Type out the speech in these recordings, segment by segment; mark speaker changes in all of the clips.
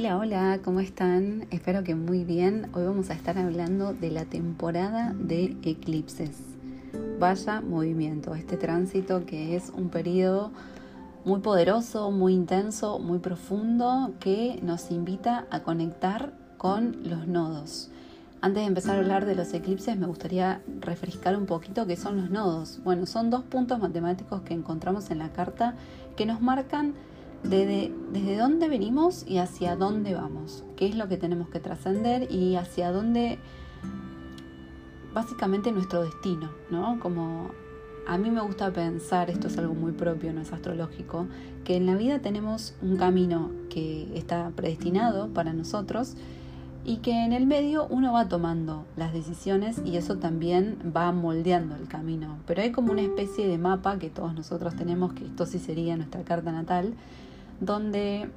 Speaker 1: Hola, hola, ¿cómo están? Espero que muy bien. Hoy vamos a estar hablando de la temporada de eclipses. Vaya movimiento, este tránsito que es un periodo muy poderoso, muy intenso, muy profundo, que nos invita a conectar con los nodos. Antes de empezar a hablar de los eclipses, me gustaría refrescar un poquito qué son los nodos. Bueno, son dos puntos matemáticos que encontramos en la carta que nos marcan desde, dónde venimos y hacia dónde vamos, qué es lo que tenemos que trascender y hacia dónde básicamente nuestro destino, ¿no? Como a mí me gusta pensar, esto es algo muy propio, no es astrológico, que en la vida tenemos un camino que está predestinado para nosotros y que en el medio uno va tomando las decisiones y eso también va moldeando el camino. Pero hay como una especie de mapa que todos nosotros tenemos, que esto sí sería nuestra carta natal, donde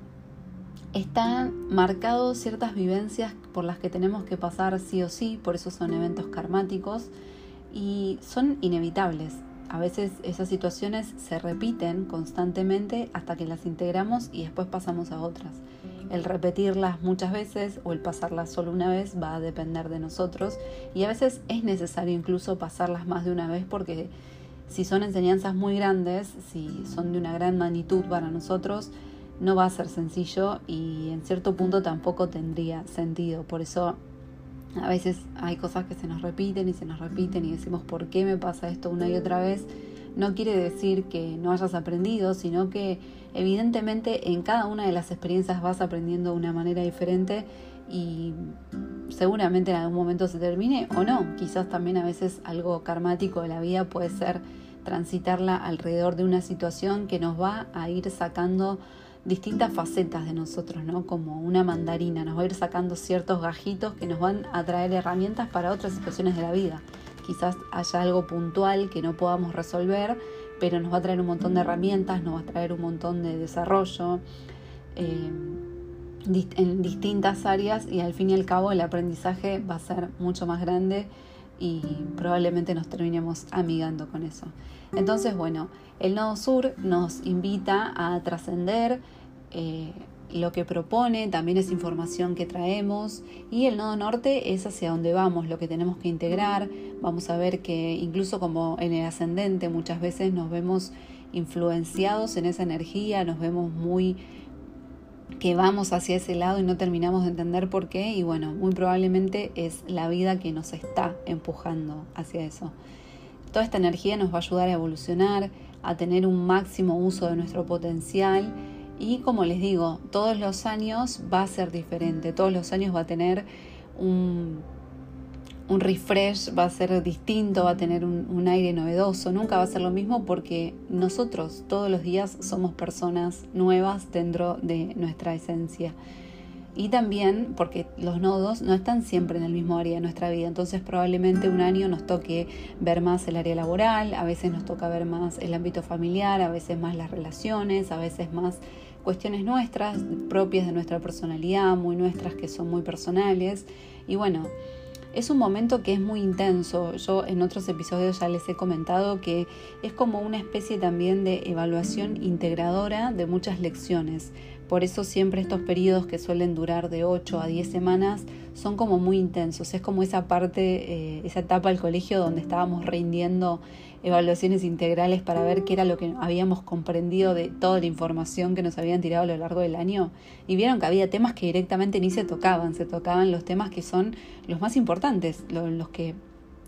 Speaker 1: están marcados ciertas vivencias por las que tenemos que pasar sí o sí, por eso son eventos karmáticos y son inevitables. A veces esas situaciones se repiten constantemente hasta que las integramos y después pasamos a otras. El repetirlas muchas veces o el pasarlas solo una vez va a depender de nosotros y a veces es necesario incluso pasarlas más de una vez porque si son enseñanzas muy grandes, si son de una gran magnitud para nosotros, no va a ser sencillo y en cierto punto tampoco tendría sentido. Por eso a veces hay cosas que se nos repiten y se nos repiten y decimos ¿por qué me pasa esto una y otra vez? No quiere decir que no hayas aprendido, sino que evidentemente en cada una de las experiencias vas aprendiendo de una manera diferente y seguramente en algún momento se termine o no. Quizás también a veces algo karmático de la vida puede ser transitarla alrededor de una situación que nos va a ir sacando distintas facetas de nosotros, ¿no? Como una mandarina, nos va a ir sacando ciertos gajitos que nos van a traer herramientas para otras situaciones de la vida. Quizás haya algo puntual que no podamos resolver, pero nos va a traer un montón de herramientas, nos va a traer un montón de desarrollo eh, en distintas áreas y al fin y al cabo el aprendizaje va a ser mucho más grande y probablemente nos terminemos amigando con eso. Entonces, bueno, el nodo sur nos invita a trascender eh, lo que propone, también es información que traemos y el nodo norte es hacia donde vamos, lo que tenemos que integrar. Vamos a ver que incluso como en el ascendente muchas veces nos vemos influenciados en esa energía, nos vemos muy que vamos hacia ese lado y no terminamos de entender por qué y bueno, muy probablemente es la vida que nos está empujando hacia eso. Toda esta energía nos va a ayudar a evolucionar, a tener un máximo uso de nuestro potencial y como les digo, todos los años va a ser diferente, todos los años va a tener un un refresh va a ser distinto, va a tener un, aire novedoso, nunca va a ser lo mismo porque nosotros todos los días somos personas nuevas dentro de nuestra esencia. Y también porque los nodos no están siempre en el mismo área de nuestra vida, entonces probablemente un año nos toque ver más el área laboral, a veces nos toca ver más el ámbito familiar, a veces más las relaciones, a veces más cuestiones nuestras, propias de nuestra personalidad, muy nuestras que son muy personales. Y bueno, es un momento que es muy intenso. Yo en otros episodios ya les he comentado que es como una especie también de evaluación integradora de muchas lecciones. Por eso siempre estos periodos que suelen durar de 8 a 10 semanas son como muy intensos. Es como esa parte, eh, esa etapa del colegio donde estábamos rindiendo evaluaciones integrales para ver qué era lo que habíamos comprendido de toda la información que nos habían tirado a lo largo del año. Y vieron que había temas que directamente ni se tocaban, se tocaban los temas que son los más importantes, los que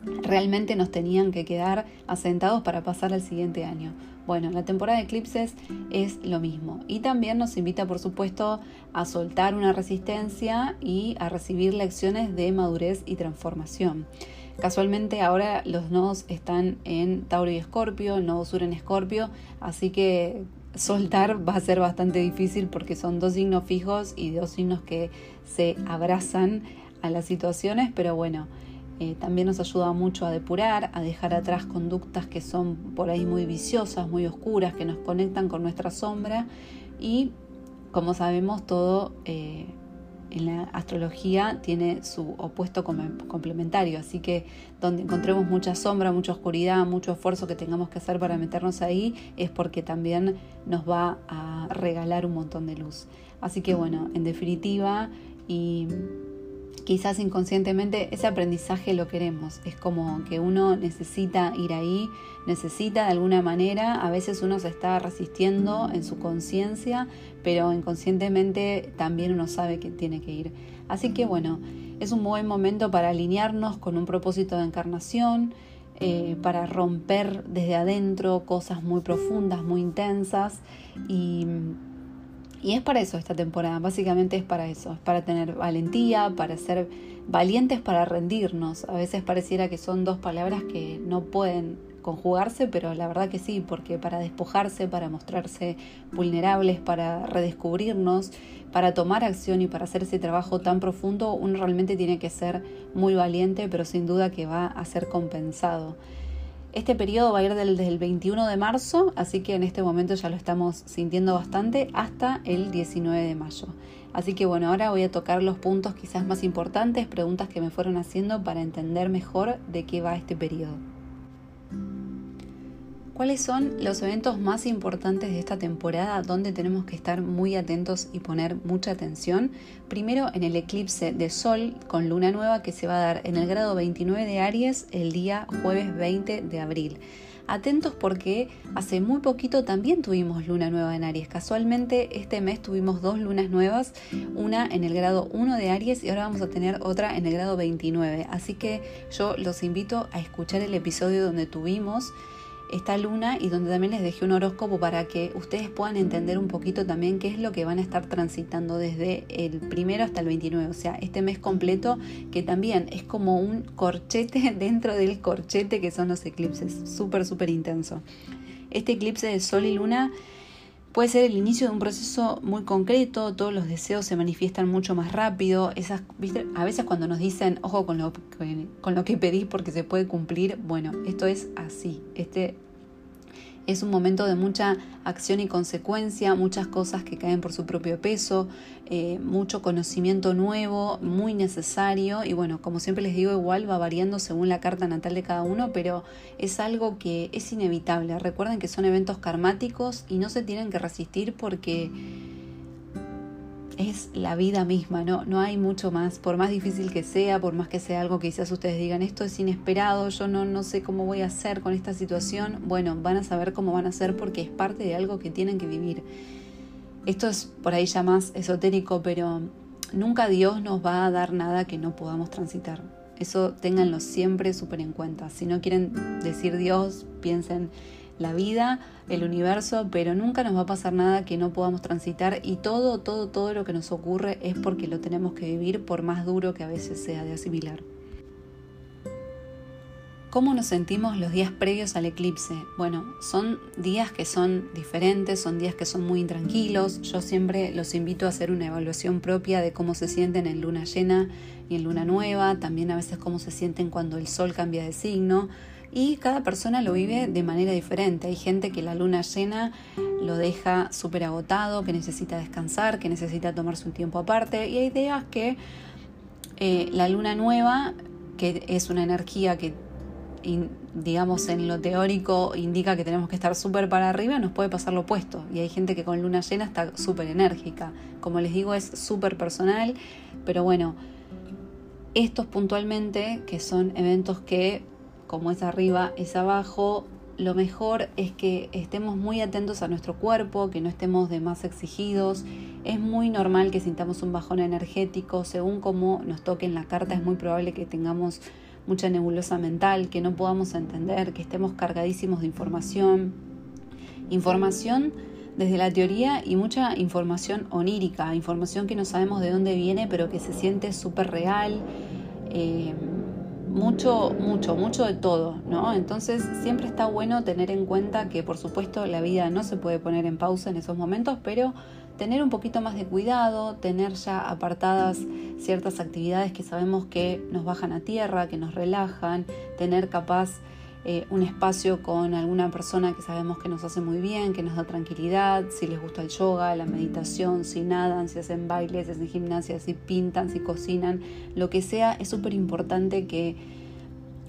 Speaker 1: realmente nos tenían que quedar asentados para pasar al siguiente año. Bueno, la temporada de eclipses es lo mismo y también nos invita, por supuesto, a soltar una resistencia y a recibir lecciones de madurez y transformación. Casualmente ahora los nodos están en Tauro y Escorpio, el nodo sur en Escorpio, así que soltar va a ser bastante difícil porque son dos signos fijos y dos signos que se abrazan a las situaciones, pero bueno, eh, también nos ayuda mucho a depurar, a dejar atrás conductas que son por ahí muy viciosas, muy oscuras, que nos conectan con nuestra sombra y como sabemos todo... Eh, en la astrología tiene su opuesto complementario, así que donde encontremos mucha sombra, mucha oscuridad, mucho esfuerzo que tengamos que hacer para meternos ahí, es porque también nos va a regalar un montón de luz. Así que bueno, en definitiva, y quizás inconscientemente ese aprendizaje lo queremos. Es como que uno necesita ir ahí, necesita de alguna manera, a veces uno se está resistiendo en su conciencia, pero inconscientemente también uno sabe que tiene que ir. Así que bueno, es un buen momento para alinearnos con un propósito de encarnación, eh, para romper desde adentro cosas muy profundas, muy intensas y y es para eso esta temporada, básicamente es para eso, es para tener valentía, para ser valientes, para rendirnos. A veces pareciera que son dos palabras que no pueden conjugarse, pero la verdad que sí, porque para despojarse, para mostrarse vulnerables, para redescubrirnos, para tomar acción y para hacer ese trabajo tan profundo, uno realmente tiene que ser muy valiente, pero sin duda que va a ser compensado. Este periodo va a ir desde el 21 de marzo, así que en este momento ya lo estamos sintiendo bastante, hasta el 19 de mayo. Así que bueno, ahora voy a tocar los puntos quizás más importantes, preguntas que me fueron haciendo para entender mejor de qué va este periodo. ¿Cuáles son los eventos más importantes de esta temporada donde tenemos que estar muy atentos y poner mucha atención? Primero en el eclipse de Sol con luna nueva que se va a dar en el grado 29 de Aries el día jueves 20 de abril. Atentos porque hace muy poquito también tuvimos luna nueva en Aries. Casualmente este mes tuvimos dos lunas nuevas, una en el grado 1 de Aries y ahora vamos a tener otra en el grado 29. Así que yo los invito a escuchar el episodio donde tuvimos esta luna y donde también les dejé un horóscopo para que ustedes puedan entender un poquito también qué es lo que van a estar transitando desde el primero hasta el 29, o sea, este mes completo que también es como un corchete dentro del corchete que son los eclipses, súper, súper intenso. Este eclipse de Sol y Luna puede ser el inicio de un proceso muy concreto, todos los deseos se manifiestan mucho más rápido, esas, a veces cuando nos dicen, ojo con lo, con lo que pedís porque se puede cumplir, bueno, esto es así, este es un momento de mucha acción y consecuencia, muchas cosas que caen por su propio peso, eh, mucho conocimiento nuevo, muy necesario y bueno, como siempre les digo, igual va variando según la carta natal de cada uno, pero es algo que es inevitable. Recuerden que son eventos karmáticos y no se tienen que resistir porque es la vida misma, ¿no? no hay mucho más, por más difícil que sea, por más que sea algo que quizás ustedes digan, esto es inesperado, yo no, no sé cómo voy a hacer con esta situación, bueno, van a saber cómo van a hacer porque es parte de algo que tienen que vivir. Esto es por ahí ya más esotérico, pero nunca Dios nos va a dar nada que no podamos transitar. Eso ténganlo siempre súper en cuenta. Si no quieren decir Dios, piensen la vida, el universo, pero nunca nos va a pasar nada que no podamos transitar y todo, todo, todo lo que nos ocurre es porque lo tenemos que vivir por más duro que a veces sea de asimilar. ¿Cómo nos sentimos los días previos al eclipse? Bueno, son días que son diferentes, son días que son muy intranquilos. Yo siempre los invito a hacer una evaluación propia de cómo se sienten en luna llena y en luna nueva, también a veces cómo se sienten cuando el sol cambia de signo y cada persona lo vive de manera diferente. Hay gente que la luna llena lo deja súper agotado, que necesita descansar, que necesita tomarse un tiempo aparte y hay días que eh, la luna nueva, que es una energía que digamos en lo teórico indica que tenemos que estar súper para arriba, nos puede pasar lo opuesto. Y hay gente que con luna llena está súper enérgica. Como les digo, es súper personal, pero bueno, estos puntualmente, que son eventos que como es arriba, es abajo, lo mejor es que estemos muy atentos a nuestro cuerpo, que no estemos de más exigidos. Es muy normal que sintamos un bajón energético, según como nos toque en la carta es muy probable que tengamos mucha nebulosa mental, que no podamos entender, que estemos cargadísimos de información. Información desde la teoría y mucha información onírica, información que no sabemos de dónde viene, pero que se siente súper real. Eh, mucho, mucho, mucho de todo, ¿no? Entonces siempre está bueno tener en cuenta que por supuesto la vida no se puede poner en pausa en esos momentos, pero tener un poquito más de cuidado, tener ya apartadas ciertas actividades que sabemos que nos bajan a tierra, que nos relajan, tener capaz eh, un espacio con alguna persona que sabemos que nos hace muy bien, que nos da tranquilidad, si les gusta el yoga, la meditación, si nadan, si hacen bailes, si hacen gimnasia, si pintan, si cocinan, lo que sea, es súper importante que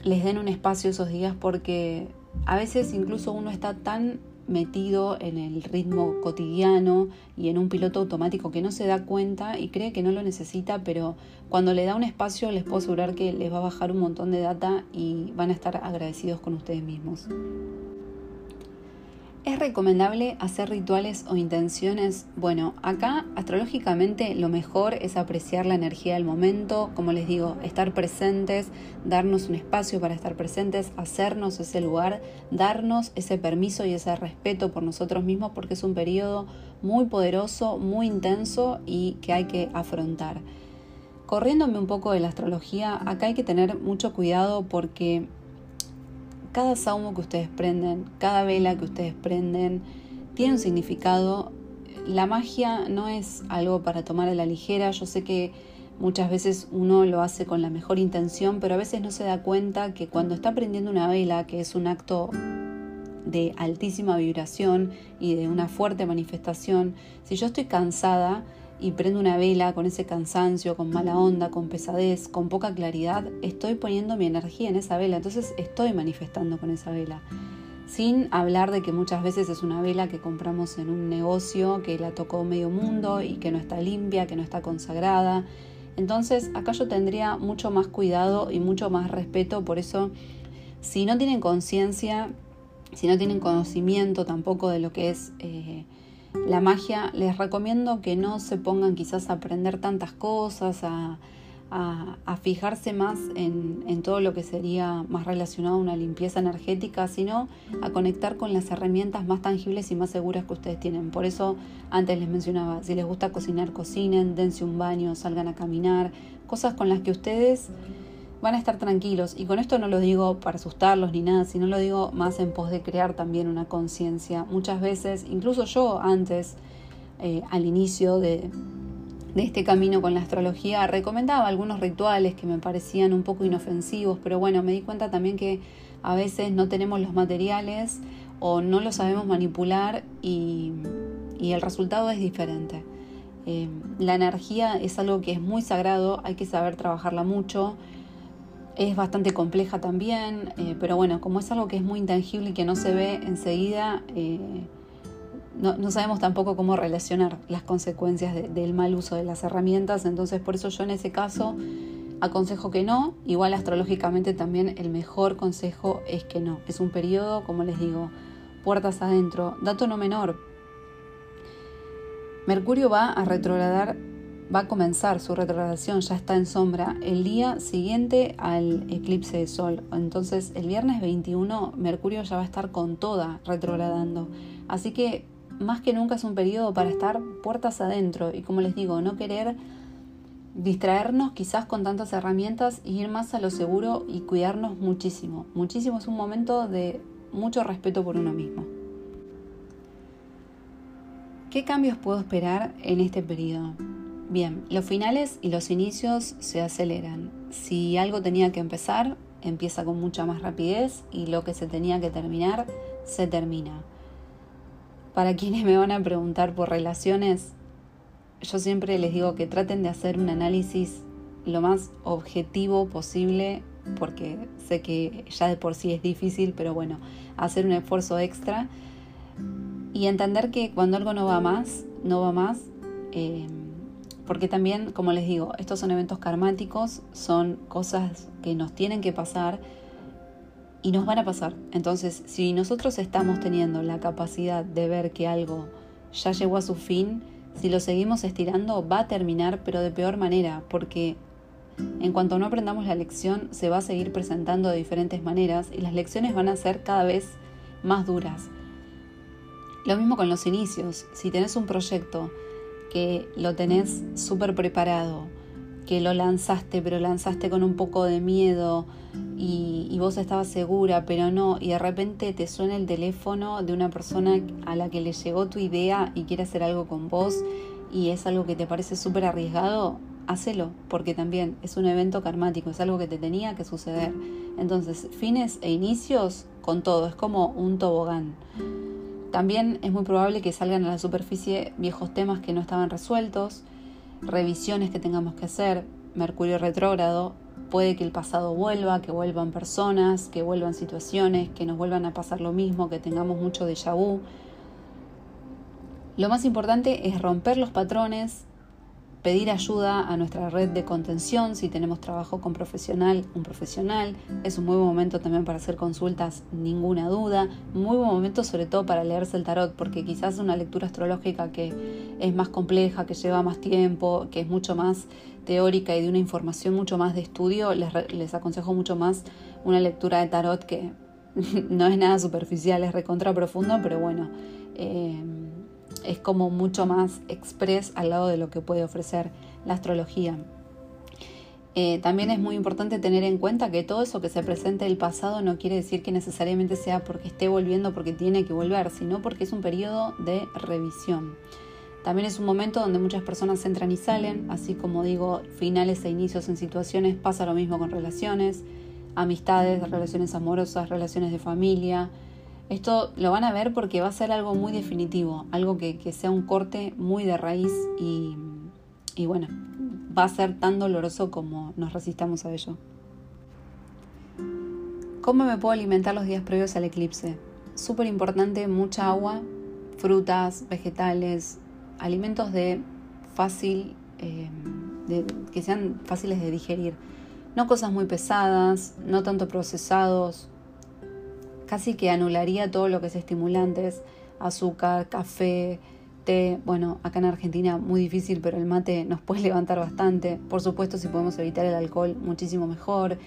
Speaker 1: les den un espacio esos días porque a veces incluso uno está tan metido en el ritmo cotidiano y en un piloto automático que no se da cuenta y cree que no lo necesita, pero cuando le da un espacio les puedo asegurar que les va a bajar un montón de data y van a estar agradecidos con ustedes mismos. ¿Es recomendable hacer rituales o intenciones? Bueno, acá astrológicamente lo mejor es apreciar la energía del momento, como les digo, estar presentes, darnos un espacio para estar presentes, hacernos ese lugar, darnos ese permiso y ese respeto por nosotros mismos porque es un periodo muy poderoso, muy intenso y que hay que afrontar. Corriéndome un poco de la astrología, acá hay que tener mucho cuidado porque cada saumo que ustedes prenden, cada vela que ustedes prenden, tiene un significado. La magia no es algo para tomar a la ligera. Yo sé que muchas veces uno lo hace con la mejor intención, pero a veces no se da cuenta que cuando está prendiendo una vela, que es un acto de altísima vibración y de una fuerte manifestación, si yo estoy cansada, y prendo una vela con ese cansancio, con mala onda, con pesadez, con poca claridad, estoy poniendo mi energía en esa vela, entonces estoy manifestando con esa vela. Sin hablar de que muchas veces es una vela que compramos en un negocio, que la tocó medio mundo y que no está limpia, que no está consagrada. Entonces acá yo tendría mucho más cuidado y mucho más respeto, por eso si no tienen conciencia, si no tienen conocimiento tampoco de lo que es... Eh, la magia, les recomiendo que no se pongan quizás a aprender tantas cosas, a, fijarse más en, en, todo lo que sería más relacionado a una limpieza energética, sino a conectar con las herramientas más tangibles y más seguras que ustedes tienen. Por eso antes les mencionaba, si les gusta cocinar, cocinen, dense un baño, salgan a caminar, cosas con las que ustedes van a estar tranquilos. Y con esto no lo digo para asustarlos ni nada, sino lo digo más en pos de crear también una conciencia. Muchas veces, incluso yo antes, eh, al inicio de, este camino con la astrología, recomendaba algunos rituales que me parecían un poco inofensivos, pero bueno, me di cuenta también que a veces no tenemos los materiales o no los sabemos manipular y, y el resultado es diferente. Eh, la energía es algo que es muy sagrado, hay que saber trabajarla mucho es bastante compleja también, eh, pero bueno, como es algo que es muy intangible y que no se ve enseguida, eh, no, sabemos tampoco cómo relacionar las consecuencias del mal uso de las herramientas, entonces por eso yo en ese caso aconsejo que no, igual astrológicamente también el mejor consejo es que no, es un periodo, como les digo, puertas adentro, dato no menor, Mercurio va a retrogradar va a comenzar su retrogradación, ya está en sombra, el día siguiente al eclipse de sol. Entonces el viernes 21 Mercurio ya va a estar con toda retrogradando. Así que más que nunca es un periodo para estar puertas adentro y como les digo, no querer distraernos quizás con tantas herramientas y ir más a lo seguro y cuidarnos muchísimo. Muchísimo es un momento de mucho respeto por uno mismo. ¿Qué cambios puedo esperar en este periodo? Bien, los finales y los inicios se aceleran. Si algo tenía que empezar, empieza con mucha más rapidez y lo que se tenía que terminar, se termina. Para quienes me van a preguntar por relaciones, yo siempre les digo que traten de hacer un análisis lo más objetivo posible, porque sé que ya de por sí es difícil, pero bueno, hacer un esfuerzo extra y entender que cuando algo no va más, no va más. Eh, porque también, como les digo, estos son eventos karmáticos, son cosas que nos tienen que pasar y nos van a pasar. Entonces, si nosotros estamos teniendo la capacidad de ver que algo ya llegó a su fin, si lo seguimos estirando va a terminar, pero de peor manera, porque en cuanto no aprendamos la lección, se va a seguir presentando de diferentes maneras y las lecciones van a ser cada vez más duras. Lo mismo con los inicios. Si tenés un proyecto que lo tenés súper preparado, que lo lanzaste, pero lanzaste con un poco de miedo y, vos estabas segura, pero no, y de repente te suena el teléfono de una persona a la que le llegó tu idea y quiere hacer algo con vos y es algo que te parece súper arriesgado, hacelo, porque también es un evento karmático, es algo que te tenía que suceder. Entonces, fines e inicios con todo, es como un tobogán. También es muy probable que salgan a la superficie viejos temas que no estaban resueltos, revisiones que tengamos que hacer, Mercurio retrógrado, puede que el pasado vuelva, que vuelvan personas, que vuelvan situaciones, que nos vuelvan a pasar lo mismo, que tengamos mucho déjà vu. Lo más importante es romper los patrones, pedir ayuda a nuestra red de contención si tenemos trabajo con profesional, un profesional. Es un muy buen momento también para hacer consultas, ninguna duda. Muy buen momento sobre todo para leerse el tarot, porque quizás una lectura astrológica que es más compleja, que lleva más tiempo, que es mucho más teórica y de una información mucho más de estudio, les, aconsejo mucho más una lectura de tarot que no es nada superficial, es recontra profundo, pero bueno. Eh, es como mucho más express al lado de lo que puede ofrecer la astrología. Eh, también es muy importante tener en cuenta que todo eso que se presenta del pasado no quiere decir que necesariamente sea porque esté volviendo porque tiene que volver, sino porque es un periodo de revisión. También es un momento donde muchas personas entran y salen, así como digo, finales e inicios en situaciones, pasa lo mismo con relaciones, amistades, relaciones amorosas, relaciones de familia, esto lo van a ver porque va a ser algo muy definitivo, algo que, sea un corte muy de raíz y, y bueno, va a ser tan doloroso como nos resistamos a ello. ¿Cómo me puedo alimentar los días previos al eclipse? Súper importante, mucha agua, frutas, vegetales, alimentos de fácil, eh, que sean fáciles de digerir. No cosas muy pesadas, no tanto procesados, casi que anularía todo lo que es estimulantes, azúcar, café, té. Bueno, acá en Argentina muy difícil, pero el mate nos puede levantar bastante. Por supuesto, si podemos evitar el alcohol, muchísimo mejor.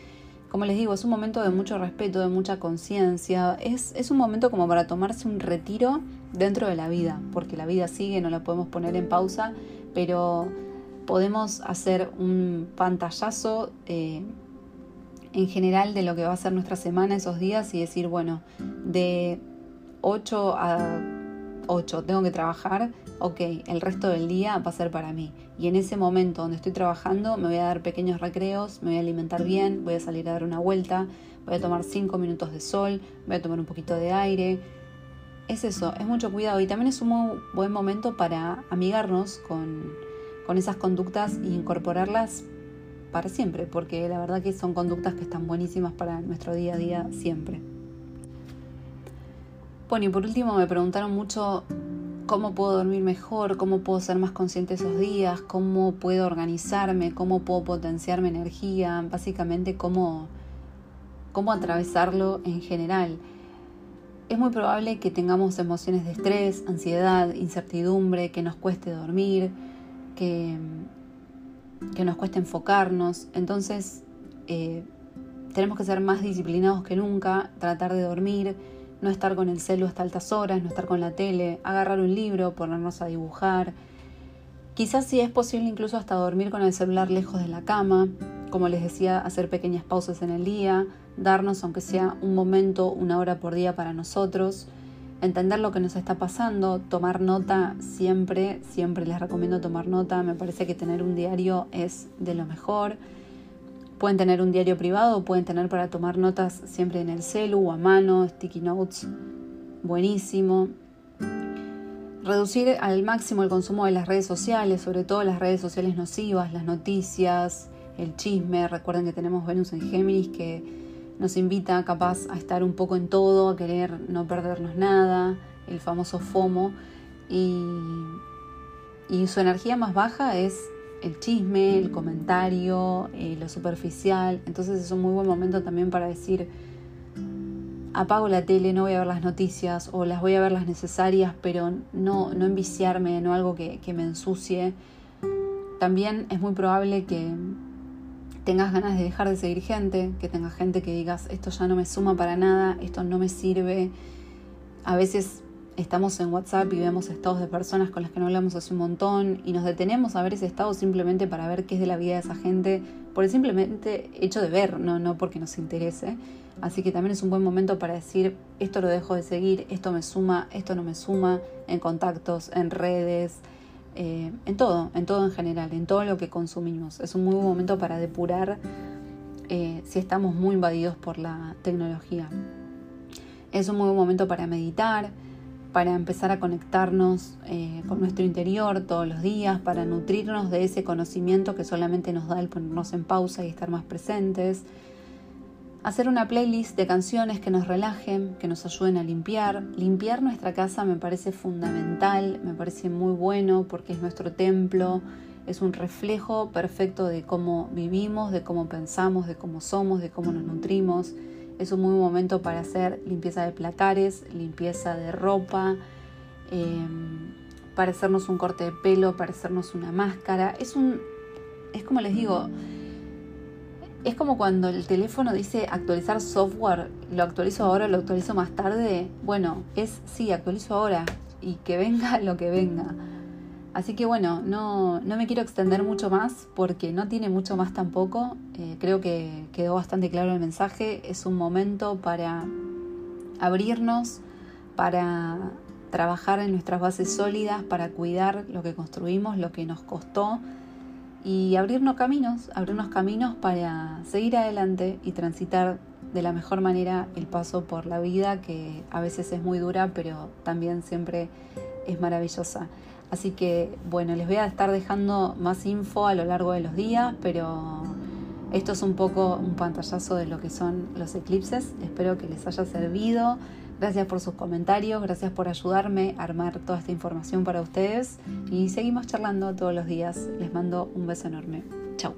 Speaker 1: Como les digo, es un momento de mucho respeto, de mucha conciencia. Es, es un momento como para tomarse un retiro dentro de la vida, porque la vida sigue, no la podemos poner en pausa, pero podemos hacer un pantallazo eh, en general de lo que va a ser nuestra semana esos días y decir, bueno, de 8 a 8 tengo que trabajar, ok, el resto del día va a ser para mí. Y en ese momento donde estoy trabajando me voy a dar pequeños recreos, me voy a alimentar bien, voy a salir a dar una vuelta, voy a tomar 5 minutos de sol, voy a tomar un poquito de aire. Es eso, es mucho cuidado y también es un buen momento para amigarnos con, con esas conductas e incorporarlas para siempre, porque la verdad que son conductas que están buenísimas para nuestro día a día siempre. Bueno, y por último me preguntaron mucho cómo puedo dormir mejor, cómo puedo ser más consciente esos días, cómo puedo organizarme, cómo puedo potenciar mi energía, básicamente cómo, cómo atravesarlo en general. Es muy probable que tengamos emociones de estrés, ansiedad, incertidumbre, que nos cueste dormir, que que nos cuesta enfocarnos. Entonces, eh, tenemos que ser más disciplinados que nunca, tratar de dormir, no estar con el celo hasta altas horas, no estar con la tele, agarrar un libro, ponernos a dibujar. Quizás si es posible incluso hasta dormir con el celular lejos de la cama, como les decía, hacer pequeñas pausas en el día, darnos aunque sea un momento, una hora por día para nosotros entender lo que nos está pasando, tomar nota siempre, siempre les recomiendo tomar nota, me parece que tener un diario es de lo mejor. Pueden tener un diario privado, pueden tener para tomar notas siempre en el celu o a mano, sticky notes, buenísimo. Reducir al máximo el consumo de las redes sociales, sobre todo las redes sociales nocivas, las noticias, el chisme. Recuerden que tenemos Venus en Géminis que nos invita capaz a estar un poco en todo, a querer no perdernos nada, el famoso FOMO. Y, su energía más baja es el chisme, el comentario, eh, lo superficial. Entonces es un muy buen momento también para decir, apago la tele, no voy a ver las noticias o las voy a ver las necesarias, pero no, no enviciarme, no algo que me ensucie. También es muy probable que, tengas ganas de dejar de seguir gente, que tengas gente que digas, esto ya no me suma para nada, esto no me sirve. A veces estamos en WhatsApp y vemos estados de personas con las que no hablamos hace un montón y nos detenemos a ver ese estado simplemente para ver qué es de la vida de esa gente, por el simplemente hecho de ver, no, no porque nos interese. Así que también es un buen momento para decir, esto lo dejo de seguir, esto me suma, esto no me suma, en contactos, en redes, eh, en todo, en todo en general, en todo lo que consumimos. Es un muy buen momento para depurar eh, si estamos muy invadidos por la tecnología. Es un muy buen momento para meditar, para empezar a conectarnos eh, con nuestro interior todos los días, para nutrirnos de ese conocimiento que solamente nos da el ponernos en pausa y estar más presentes. Hacer una playlist de canciones que nos relajen, que nos ayuden a limpiar. Limpiar nuestra casa me parece fundamental, me parece muy bueno porque es nuestro templo, es un reflejo perfecto de cómo vivimos, de cómo pensamos, de cómo somos, de cómo nos nutrimos. Es un muy buen momento para hacer limpieza de placares, limpieza de ropa, em, para hacernos un corte de pelo, para hacernos una máscara. Es un. Es como les digo. Es como cuando el teléfono dice actualizar software, lo actualizo ahora, lo actualizo más tarde. Bueno, es sí, actualizo ahora y que venga lo que venga. Así que bueno, no, me quiero extender mucho más porque no tiene mucho más tampoco. Eh, creo que quedó bastante claro el mensaje. Es un momento para abrirnos, para trabajar en nuestras bases sólidas, para cuidar lo que construimos, lo que nos costó y abrirnos caminos, abrirnos caminos para seguir adelante y transitar de la mejor manera el paso por la vida que a veces es muy dura, pero también siempre es maravillosa. Así que bueno, les voy a estar dejando más info a lo largo de los días, pero esto es un poco un pantallazo de lo que son los eclipses. Espero que les haya servido. Gracias por sus comentarios, gracias por ayudarme a armar toda esta información para ustedes y seguimos charlando todos los días. Les mando un beso enorme. Chao.